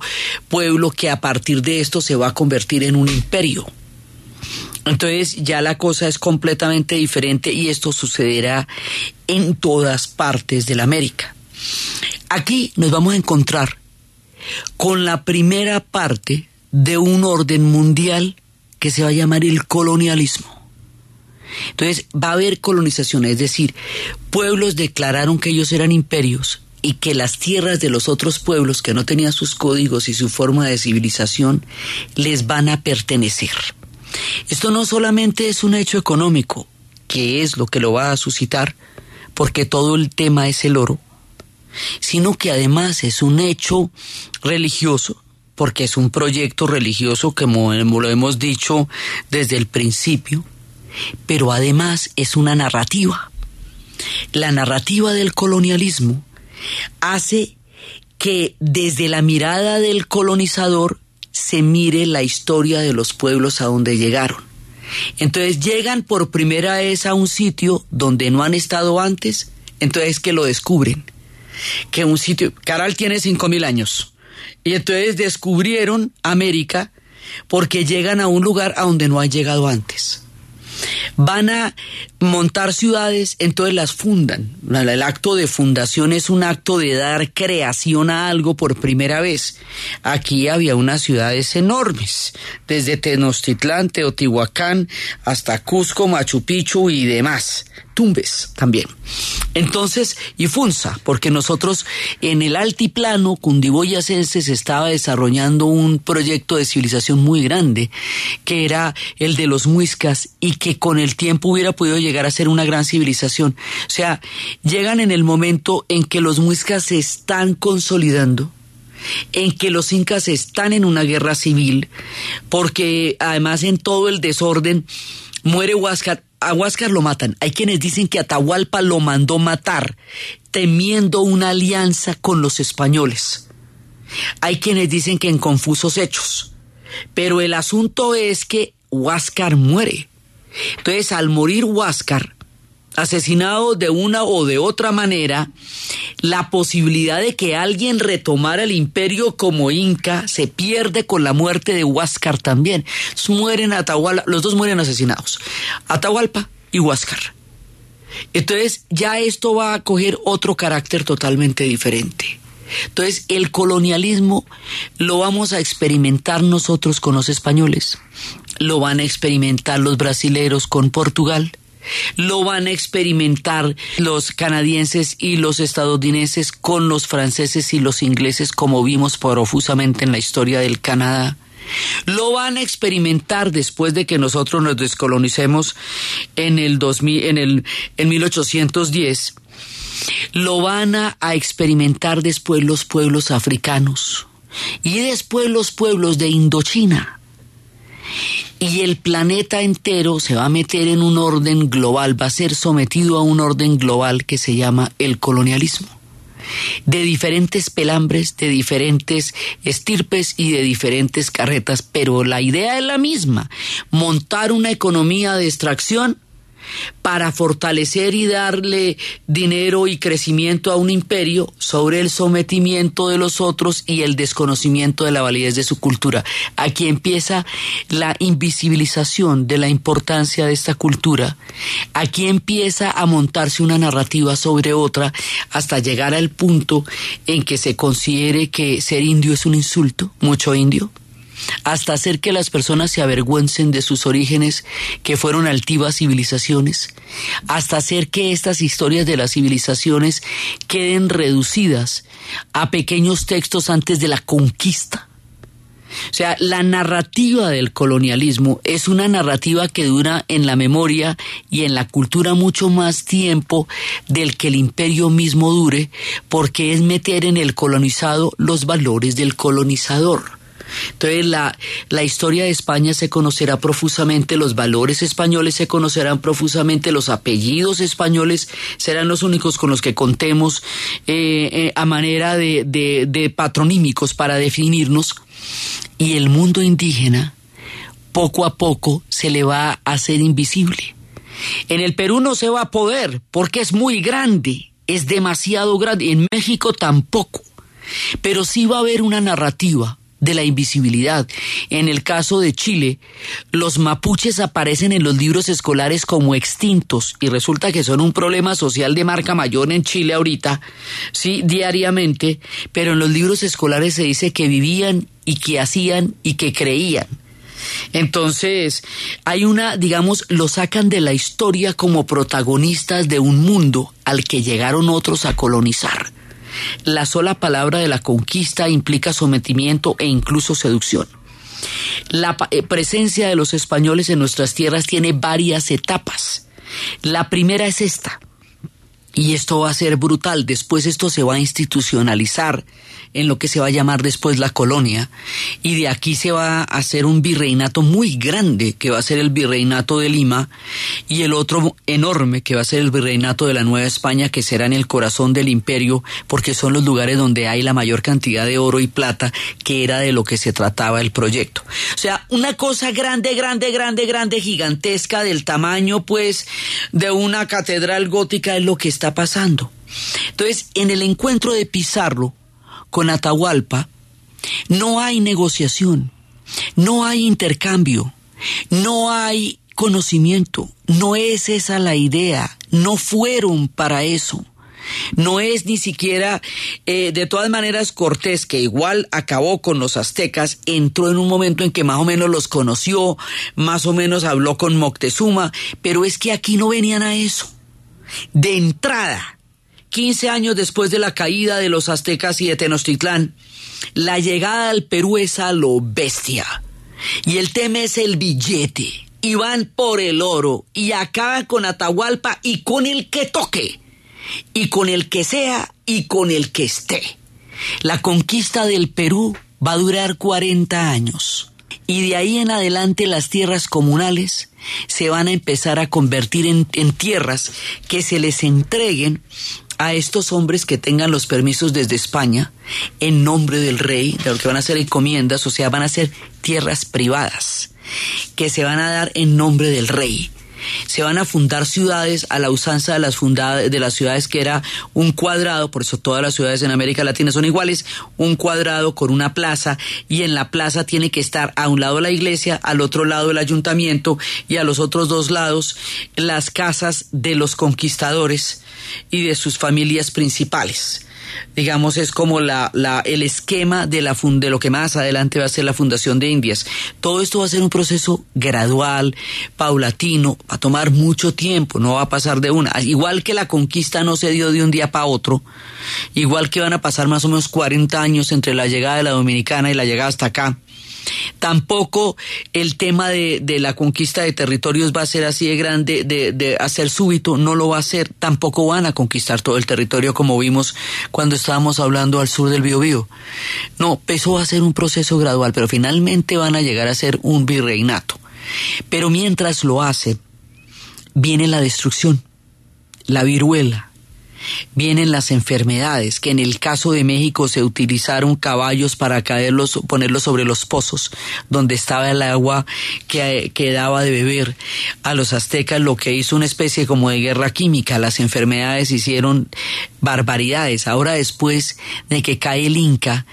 pueblo que a partir de esto se va a convertir en un imperio. Entonces ya la cosa es completamente diferente y esto sucederá en todas partes de la América. Aquí nos vamos a encontrar con la primera parte de un orden mundial que se va a llamar el colonialismo. Entonces va a haber colonización, es decir, pueblos declararon que ellos eran imperios y que las tierras de los otros pueblos que no tenían sus códigos y su forma de civilización les van a pertenecer. Esto no solamente es un hecho económico, que es lo que lo va a suscitar, porque todo el tema es el oro, sino que además es un hecho religioso, porque es un proyecto religioso, como lo hemos dicho desde el principio, pero además es una narrativa. La narrativa del colonialismo hace que desde la mirada del colonizador se mire la historia de los pueblos a donde llegaron. Entonces llegan por primera vez a un sitio donde no han estado antes, entonces que lo descubren. Que un sitio, Caral tiene cinco mil años, y entonces descubrieron América porque llegan a un lugar a donde no han llegado antes van a montar ciudades, entonces las fundan. El acto de fundación es un acto de dar creación a algo por primera vez. Aquí había unas ciudades enormes, desde Tenochtitlán, Teotihuacán, hasta Cusco, Machu Picchu y demás. Tumbes también. Entonces, y Funza, porque nosotros en el altiplano cundiboyacense se estaba desarrollando un proyecto de civilización muy grande, que era el de los muiscas y que con el tiempo hubiera podido llegar a ser una gran civilización. O sea, llegan en el momento en que los muiscas se están consolidando, en que los incas están en una guerra civil, porque además en todo el desorden muere Huáscar a Huáscar lo matan. Hay quienes dicen que Atahualpa lo mandó matar, temiendo una alianza con los españoles. Hay quienes dicen que en confusos hechos. Pero el asunto es que Huáscar muere. Entonces, al morir Huáscar, asesinado de una o de otra manera, la posibilidad de que alguien retomara el imperio como Inca se pierde con la muerte de Huáscar también. Mueren Atahualpa, los dos mueren asesinados, Atahualpa y Huáscar. Entonces ya esto va a coger otro carácter totalmente diferente. Entonces el colonialismo lo vamos a experimentar nosotros con los españoles, lo van a experimentar los brasileros con Portugal, lo van a experimentar los canadienses y los estadounidenses con los franceses y los ingleses, como vimos profusamente en la historia del Canadá. Lo van a experimentar después de que nosotros nos descolonicemos en el 2000, en el en 1810. Lo van a experimentar después los pueblos africanos y después los pueblos de Indochina y el planeta entero se va a meter en un orden global, va a ser sometido a un orden global que se llama el colonialismo. De diferentes pelambres, de diferentes estirpes y de diferentes carretas, pero la idea es la misma, montar una economía de extracción para fortalecer y darle dinero y crecimiento a un imperio sobre el sometimiento de los otros y el desconocimiento de la validez de su cultura. Aquí empieza la invisibilización de la importancia de esta cultura. Aquí empieza a montarse una narrativa sobre otra hasta llegar al punto en que se considere que ser indio es un insulto, mucho indio hasta hacer que las personas se avergüencen de sus orígenes, que fueron altivas civilizaciones, hasta hacer que estas historias de las civilizaciones queden reducidas a pequeños textos antes de la conquista. O sea, la narrativa del colonialismo es una narrativa que dura en la memoria y en la cultura mucho más tiempo del que el imperio mismo dure, porque es meter en el colonizado los valores del colonizador. Entonces la, la, historia de España se conocerá profusamente, los valores españoles se conocerán profusamente, los apellidos españoles serán los únicos con los que contemos eh, eh, a manera de, de, patronímicos para definirnos y el mundo indígena poco a poco se le va a hacer invisible. En el Perú no se va a poder porque es muy grande, es demasiado grande. En México tampoco. Pero sí va a haber una narrativa de la invisibilidad. En el caso de Chile, los mapuches aparecen en los libros escolares como extintos y resulta que son un problema social de marca mayor en Chile ahorita, sí, diariamente, pero en los libros escolares se dice que vivían y que hacían y que creían. Entonces, hay una, digamos, lo sacan de la historia como protagonistas de un mundo al que llegaron otros a colonizar. La sola palabra de la conquista implica sometimiento e incluso seducción. La eh, presencia de los españoles en nuestras tierras tiene varias etapas. La primera es esta, y esto va a ser brutal. Después esto se va a institucionalizar en lo que se va a llamar después la colonia y de aquí se va a hacer un virreinato muy grande que va a ser el virreinato de Lima y el otro enorme que va a ser el virreinato de la Nueva España que será en el corazón del imperio porque son los lugares donde hay la mayor cantidad de oro y plata que era de lo que se trataba el proyecto. O sea, una cosa grande, grande, grande, grande, gigantesca del tamaño pues de una catedral gótica es lo que está pasando. Entonces, en el encuentro de Pizarro, con Atahualpa, no hay negociación, no hay intercambio, no hay conocimiento, no es esa la idea, no fueron para eso. No es ni siquiera, eh, de todas maneras, Cortés, que igual acabó con los aztecas, entró en un momento en que más o menos los conoció, más o menos habló con Moctezuma, pero es que aquí no venían a eso. De entrada, 15 años después de la caída de los aztecas y de Tenochtitlán, la llegada al Perú es a lo bestia. Y el tema es el billete. Y van por el oro y acaban con Atahualpa y con el que toque. Y con el que sea y con el que esté. La conquista del Perú va a durar 40 años. Y de ahí en adelante las tierras comunales se van a empezar a convertir en, en tierras que se les entreguen a estos hombres que tengan los permisos desde España en nombre del rey, de lo que van a ser encomiendas, o sea, van a ser tierras privadas que se van a dar en nombre del rey. Se van a fundar ciudades a la usanza de las fundadas de las ciudades que era un cuadrado, por eso todas las ciudades en América Latina son iguales, un cuadrado con una plaza y en la plaza tiene que estar a un lado la iglesia, al otro lado el ayuntamiento y a los otros dos lados las casas de los conquistadores y de sus familias principales. Digamos, es como la, la, el esquema de, la de lo que más adelante va a ser la Fundación de Indias. Todo esto va a ser un proceso gradual, paulatino, va a tomar mucho tiempo, no va a pasar de una. Igual que la conquista no se dio de un día para otro, igual que van a pasar más o menos 40 años entre la llegada de la Dominicana y la llegada hasta acá Tampoco el tema de, de, la conquista de territorios va a ser así de grande, de, de, hacer súbito, no lo va a hacer. Tampoco van a conquistar todo el territorio como vimos cuando estábamos hablando al sur del Biobío. No, eso va a ser un proceso gradual, pero finalmente van a llegar a ser un virreinato. Pero mientras lo hacen, viene la destrucción, la viruela, Vienen las enfermedades, que en el caso de México se utilizaron caballos para caerlos, ponerlos sobre los pozos, donde estaba el agua que, que daba de beber. A los aztecas lo que hizo una especie como de guerra química, las enfermedades hicieron barbaridades. Ahora después de que cae el Inca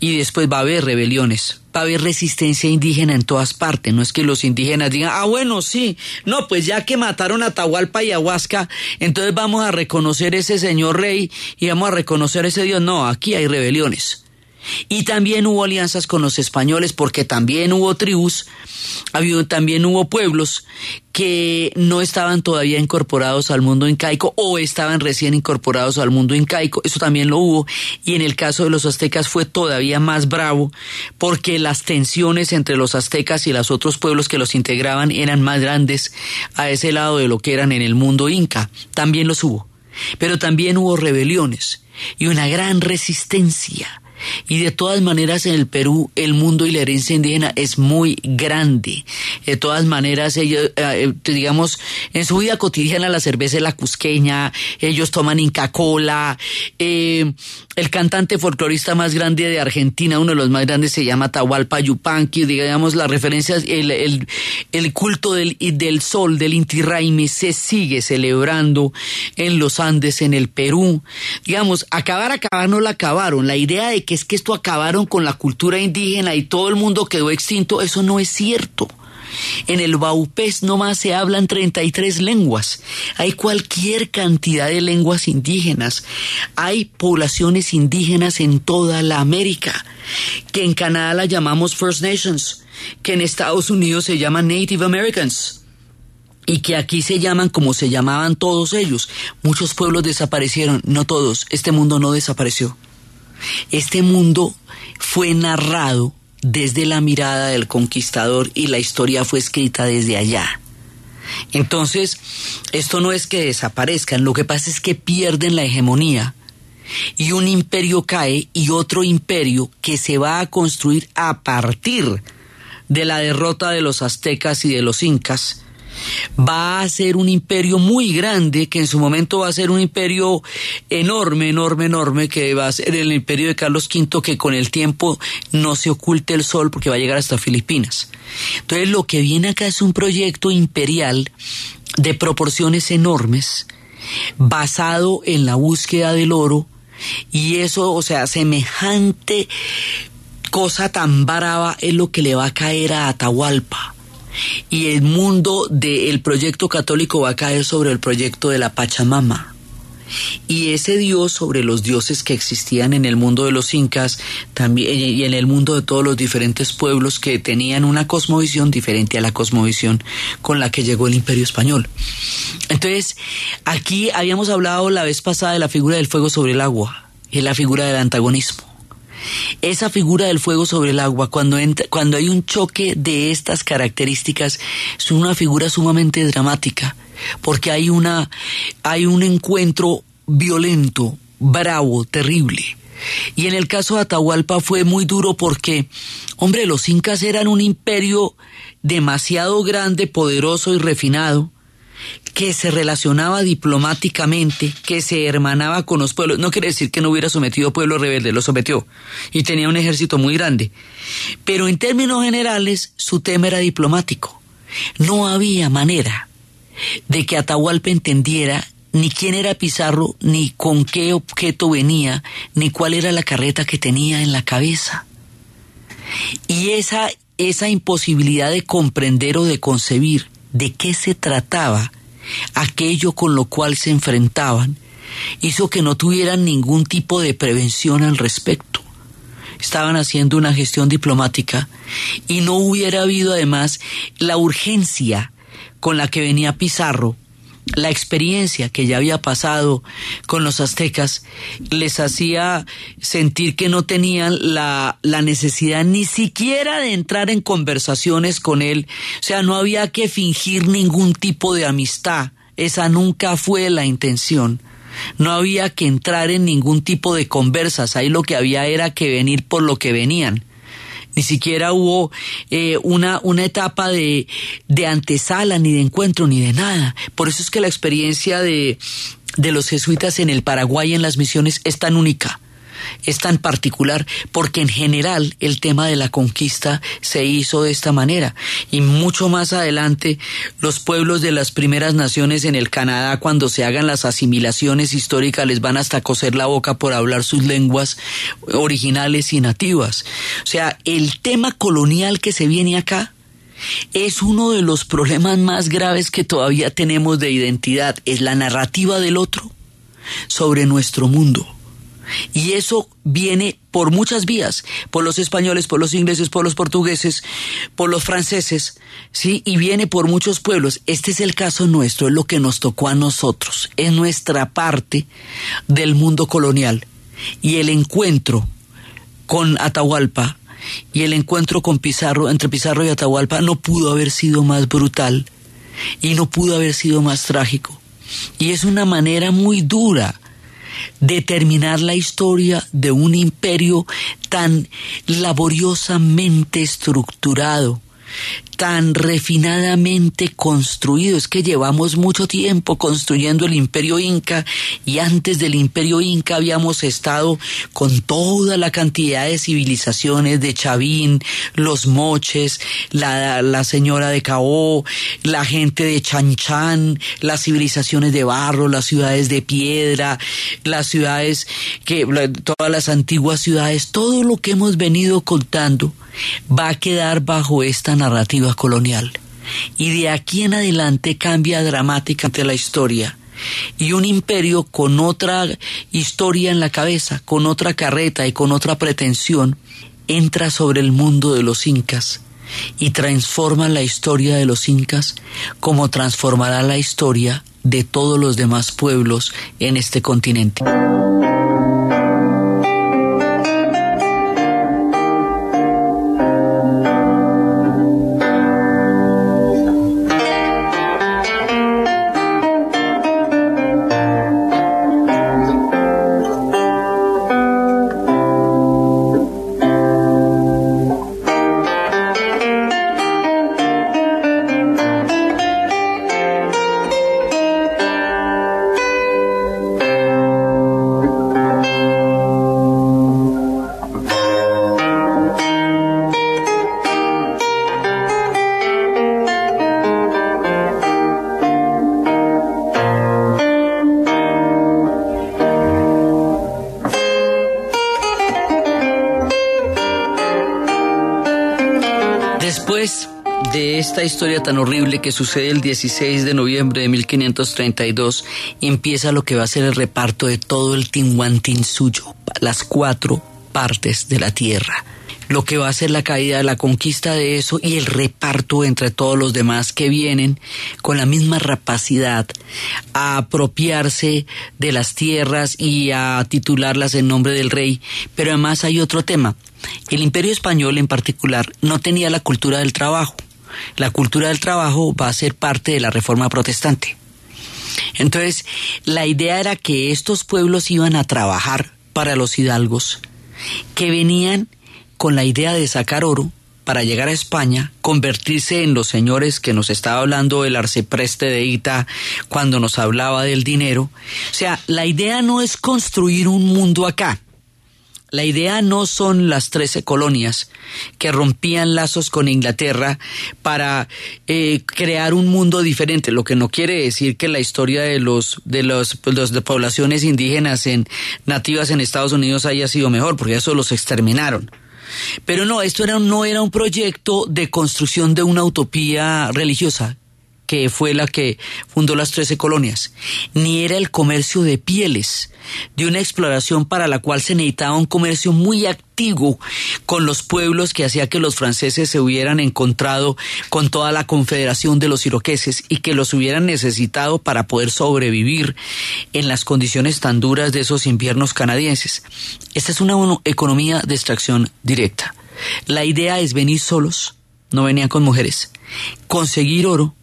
y después va a haber rebeliones, va a haber resistencia indígena en todas partes. No es que los indígenas digan, ah, bueno, sí, no, pues ya que mataron a Tahualpa y Ahuasca, entonces vamos a reconocer ese señor rey y vamos a reconocer ese Dios. No, aquí hay rebeliones. Y también hubo alianzas con los españoles porque también hubo tribus, también hubo pueblos que no estaban todavía incorporados al mundo incaico o estaban recién incorporados al mundo incaico, eso también lo hubo. Y en el caso de los aztecas fue todavía más bravo porque las tensiones entre los aztecas y los otros pueblos que los integraban eran más grandes a ese lado de lo que eran en el mundo inca. También los hubo. Pero también hubo rebeliones y una gran resistencia y de todas maneras en el Perú el mundo y la herencia indígena es muy grande. De todas maneras ellos, eh, digamos, en su vida cotidiana la cerveza es la cusqueña, ellos toman Inca Cola, eh, el cantante folclorista más grande de Argentina, uno de los más grandes, se llama Tahualpa Yupanqui, digamos, la referencia, el, el, el culto del, del sol, del Inti Raymi, se sigue celebrando en los Andes, en el Perú. Digamos, acabar, acabar no la acabaron. La idea de que es que esto acabaron con la cultura indígena y todo el mundo quedó extinto, eso no es cierto. En el Baupés nomás se hablan 33 lenguas. Hay cualquier cantidad de lenguas indígenas. Hay poblaciones indígenas en toda la América, que en Canadá la llamamos First Nations, que en Estados Unidos se llaman Native Americans y que aquí se llaman como se llamaban todos ellos. Muchos pueblos desaparecieron, no todos. Este mundo no desapareció. Este mundo fue narrado desde la mirada del conquistador y la historia fue escrita desde allá. Entonces, esto no es que desaparezcan, lo que pasa es que pierden la hegemonía y un imperio cae y otro imperio que se va a construir a partir de la derrota de los aztecas y de los incas va a ser un imperio muy grande, que en su momento va a ser un imperio enorme, enorme, enorme, que va a ser el imperio de Carlos V, que con el tiempo no se oculte el sol porque va a llegar hasta Filipinas. Entonces lo que viene acá es un proyecto imperial de proporciones enormes, basado en la búsqueda del oro, y eso, o sea, semejante cosa tan brava es lo que le va a caer a Atahualpa y el mundo del proyecto católico va a caer sobre el proyecto de la Pachamama. Y ese dios sobre los dioses que existían en el mundo de los incas también y en el mundo de todos los diferentes pueblos que tenían una cosmovisión diferente a la cosmovisión con la que llegó el imperio español. Entonces, aquí habíamos hablado la vez pasada de la figura del fuego sobre el agua y la figura del antagonismo. Esa figura del fuego sobre el agua, cuando, cuando hay un choque de estas características, es una figura sumamente dramática, porque hay, una, hay un encuentro violento, bravo, terrible. Y en el caso de Atahualpa fue muy duro porque, hombre, los incas eran un imperio demasiado grande, poderoso y refinado, que se relacionaba diplomáticamente, que se hermanaba con los pueblos. No quiere decir que no hubiera sometido pueblo rebelde, lo sometió y tenía un ejército muy grande. Pero en términos generales, su tema era diplomático. No había manera de que Atahualpa entendiera ni quién era Pizarro, ni con qué objeto venía, ni cuál era la carreta que tenía en la cabeza. Y esa, esa imposibilidad de comprender o de concebir de qué se trataba aquello con lo cual se enfrentaban, hizo que no tuvieran ningún tipo de prevención al respecto. Estaban haciendo una gestión diplomática y no hubiera habido además la urgencia con la que venía Pizarro la experiencia que ya había pasado con los aztecas les hacía sentir que no tenían la, la, necesidad ni siquiera de entrar en conversaciones con él. O sea, no había que fingir ningún tipo de amistad. Esa nunca fue la intención. No había que entrar en ningún tipo de conversas. Ahí lo que había era que venir por lo que venían ni siquiera hubo eh, una, una etapa de, de antesala, ni de encuentro, ni de nada. Por eso es que la experiencia de, de los jesuitas en el Paraguay en las misiones es tan única es tan particular porque en general el tema de la conquista se hizo de esta manera. Y mucho más adelante los pueblos de las primeras naciones en el Canadá cuando se hagan las asimilaciones históricas les van hasta coser la boca por hablar sus lenguas originales y nativas. O sea, el tema colonial que se viene acá es uno de los problemas más graves que todavía tenemos de identidad, es la narrativa del otro sobre nuestro mundo Y eso viene por muchas vías, por los españoles, por los ingleses, por los portugueses, por los franceses, ¿sí? Y viene por muchos pueblos. Este es el caso nuestro, es lo que nos tocó a nosotros, es nuestra parte del mundo colonial. Y el encuentro con Atahualpa y el encuentro con Pizarro, entre Pizarro y Atahualpa, no pudo haber sido más brutal y no pudo haber sido más trágico. Y es una manera muy dura de terminar la historia de un imperio tan laboriosamente estructurado, tan refinadamente construido. Es que llevamos mucho tiempo construyendo el imperio inca y antes del imperio inca habíamos estado con toda la cantidad de civilizaciones de Chavín, los moches, la, la señora de Caó, la gente de Chanchan, las civilizaciones de barro, las ciudades de piedra, las ciudades que, todas las antiguas ciudades, todo lo que hemos venido contando va a quedar bajo esta narrativa colonial. Y de aquí en adelante cambia dramáticamente la historia. Y un imperio con otra historia en la cabeza, con otra carreta y con otra pretensión, entra sobre el mundo de los incas y transforma la historia de los incas como transformará la historia de todos los demás pueblos en este continente. Después de esta historia tan horrible que sucede el 16 de noviembre de 1532, empieza lo que va a ser el reparto de todo el suyo, las cuatro partes de la tierra. Lo que va a ser la caída, la conquista de eso y el reparto entre todos los demás que vienen con la misma rapacidad a apropiarse de las tierras y a titularlas en nombre del rey. Pero además hay otro tema. El imperio español en particular no tenía la cultura del trabajo. La cultura del trabajo va a ser parte de la reforma protestante. Entonces, la idea era que estos pueblos iban a trabajar para los hidalgos, que venían con la idea de sacar oro para llegar a España, convertirse en los señores que nos estaba hablando el arcepreste de Ita cuando nos hablaba del dinero. O sea, la idea no es construir un mundo acá. La idea no son las trece colonias que rompían lazos con Inglaterra para eh, crear un mundo diferente, lo que no quiere decir que la historia de los de los, pues, de poblaciones indígenas en nativas en Estados Unidos haya sido mejor, porque eso los exterminaron. Pero no, esto era, no era un proyecto de construcción de una utopía religiosa que fue la que fundó las trece colonias, ni era el comercio de pieles, de una exploración para la cual se necesitaba un comercio muy activo con los pueblos que hacía que los franceses se hubieran encontrado con toda la confederación de los iroqueses y que los hubieran necesitado para poder sobrevivir en las condiciones tan duras de esos inviernos canadienses. Esta es una economía de extracción directa. La idea es venir solos, no venían con mujeres, conseguir oro,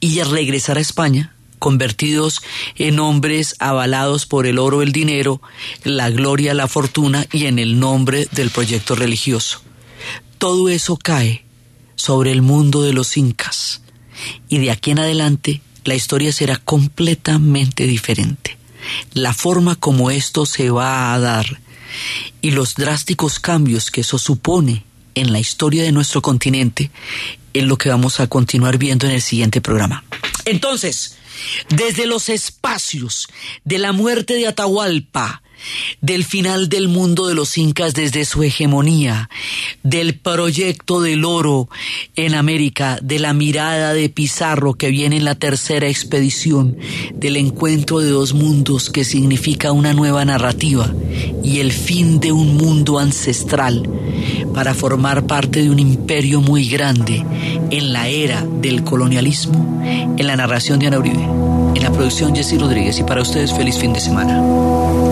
y regresar a España convertidos en hombres avalados por el oro, el dinero, la gloria, la fortuna y en el nombre del proyecto religioso. Todo eso cae sobre el mundo de los incas y de aquí en adelante la historia será completamente diferente. La forma como esto se va a dar y los drásticos cambios que eso supone en la historia de nuestro continente es lo que vamos a continuar viendo en el siguiente programa. Entonces, desde los espacios de la muerte de Atahualpa, del final del mundo de los incas desde su hegemonía, del proyecto del oro en América, de la mirada de Pizarro que viene en la tercera expedición, del encuentro de dos mundos que significa una nueva narrativa y el fin de un mundo ancestral para formar parte de un imperio muy grande en la era del colonialismo, en la narración de Ana Uribe, en la producción Jessy Rodríguez y para ustedes feliz fin de semana.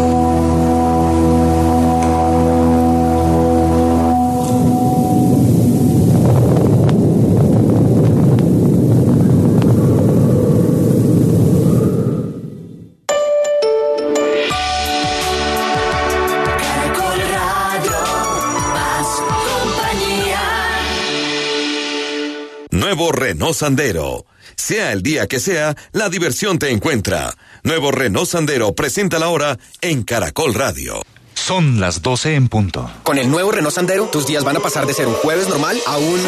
Nuevo Renault Sandero. Sea el día que sea, la diversión te encuentra. Nuevo Renault Sandero presenta la hora en Caracol Radio. Son las 12 en punto. Con el nuevo Renault Sandero, tus días van a pasar de ser un jueves normal a un...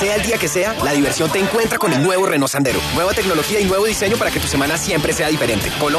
Sea el día que sea, la diversión te encuentra con el nuevo Renault Sandero. Nueva tecnología y nuevo diseño para que tu semana siempre sea diferente. Colombia